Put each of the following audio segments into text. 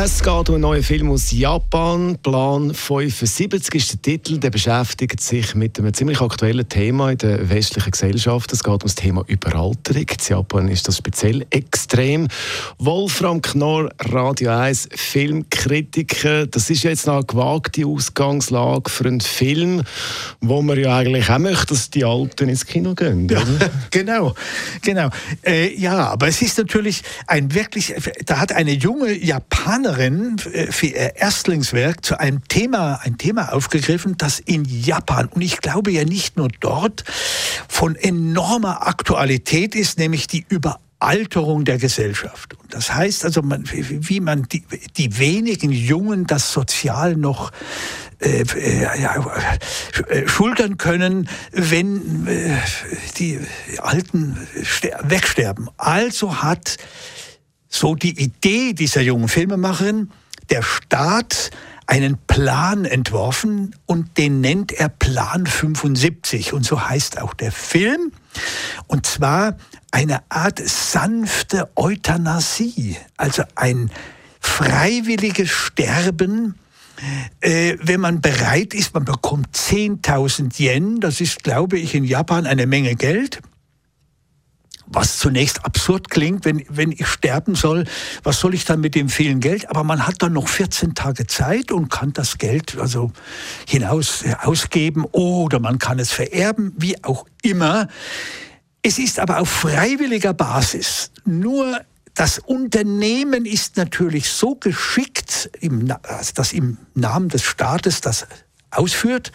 Es geht um einen neuen Film aus Japan. Plan 75 ist der Titel. Der beschäftigt sich mit einem ziemlich aktuellen Thema in der westlichen Gesellschaft. Es geht um das Thema Überalterung. In Japan ist das speziell extrem. Wolfram Knorr, Radio 1 Filmkritiker. Das ist jetzt noch eine gewagte Ausgangslage für einen Film, wo man ja eigentlich auch möchte, dass die Alten ins Kino gehen. Ja, genau, genau. Äh, ja, aber es ist natürlich ein wirklich, da hat eine junge Japanerin Japanerin äh, für ihr Erstlingswerk zu einem Thema, ein Thema aufgegriffen, das in Japan und ich glaube ja nicht nur dort von enormer Aktualität ist, nämlich die Überalterung der Gesellschaft. Und das heißt also, man, wie man die, die wenigen Jungen das sozial noch äh, äh, ja, äh, schultern können, wenn äh, die Alten wegsterben. Also hat so die Idee dieser jungen Filmemacherin, der Staat einen Plan entworfen und den nennt er Plan 75 und so heißt auch der Film. Und zwar eine Art sanfte Euthanasie, also ein freiwilliges Sterben, äh, wenn man bereit ist, man bekommt 10.000 Yen, das ist, glaube ich, in Japan eine Menge Geld was zunächst absurd klingt, wenn, wenn ich sterben soll, was soll ich dann mit dem vielen Geld? Aber man hat dann noch 14 Tage Zeit und kann das Geld also hinaus ausgeben oder man kann es vererben, wie auch immer. Es ist aber auf freiwilliger Basis. Nur das Unternehmen ist natürlich so geschickt, dass im Namen des Staates das ausführt,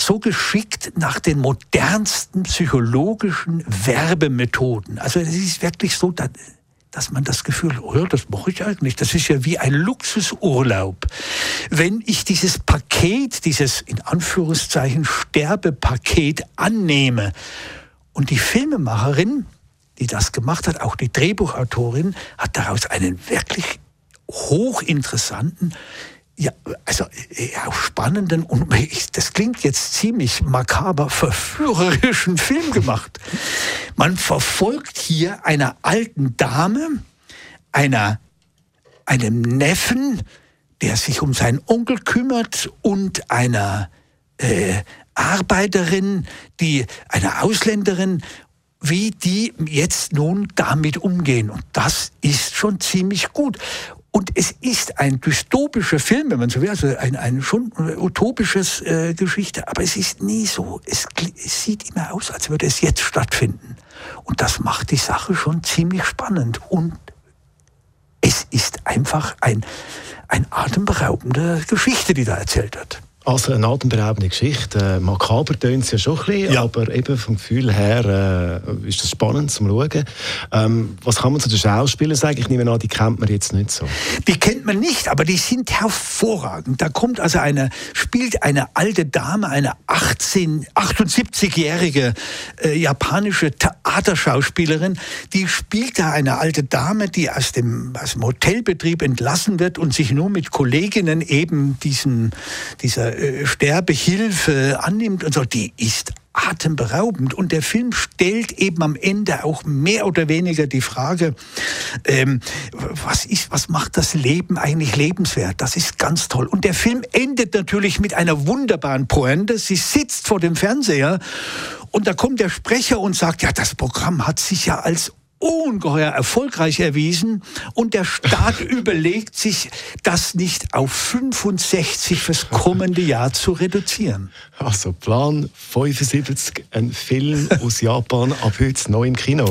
so geschickt nach den modernsten psychologischen Werbemethoden. Also es ist wirklich so, dass, man das Gefühl, oh ja, das mache ich eigentlich. Das ist ja wie ein Luxusurlaub. Wenn ich dieses Paket, dieses in Anführungszeichen Sterbepaket annehme und die Filmemacherin, die das gemacht hat, auch die Drehbuchautorin, hat daraus einen wirklich hochinteressanten, ja, also ja, spannenden und das klingt jetzt ziemlich makaber, verführerischen Film gemacht. Man verfolgt hier einer alten Dame, einer, einem Neffen, der sich um seinen Onkel kümmert und einer äh, Arbeiterin, die eine Ausländerin, wie die jetzt nun damit umgehen. Und das ist schon ziemlich gut. Und es ist ein dystopischer Film, wenn man so will, also ein, ein schon utopisches äh, Geschichte, aber es ist nie so. Es, es sieht immer aus, als würde es jetzt stattfinden. Und das macht die Sache schon ziemlich spannend. Und es ist einfach ein, ein atemberaubende Geschichte, die da erzählt wird. Also eine atemberaubende Geschichte. Äh, makaber tönt es ja schon ein bisschen, ja. aber eben vom Gefühl her äh, ist das spannend zum Schauen. Ähm, was kann man zu den Schauspielern sagen? Ich nehme an, die kennt man jetzt nicht so. Die kennt man nicht, aber die sind hervorragend. Da kommt also eine, spielt eine alte Dame, eine 18, 78-jährige äh, japanische Theaterschauspielerin, die spielt da eine alte Dame, die aus dem, aus dem Hotelbetrieb entlassen wird und sich nur mit Kolleginnen eben diesen, dieser äh, Sterbehilfe annimmt und so, die ist atemberaubend. Und der Film stellt eben am Ende auch mehr oder weniger die Frage, ähm, was, ist, was macht das Leben eigentlich lebenswert? Das ist ganz toll. Und der Film endet natürlich mit einer wunderbaren Pointe. Sie sitzt vor dem Fernseher und da kommt der Sprecher und sagt, ja, das Programm hat sich ja als ungeheuer erfolgreich erwiesen und der Staat überlegt sich, das nicht auf 65 fürs kommende Jahr zu reduzieren. Also Plan 75, ein Film aus Japan, ab heute neu im Kino.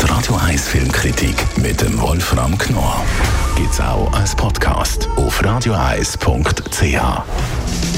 Die Radio 1 Filmkritik mit dem Wolfram Knorr gibt's auch als Podcast auf radioeis.ch.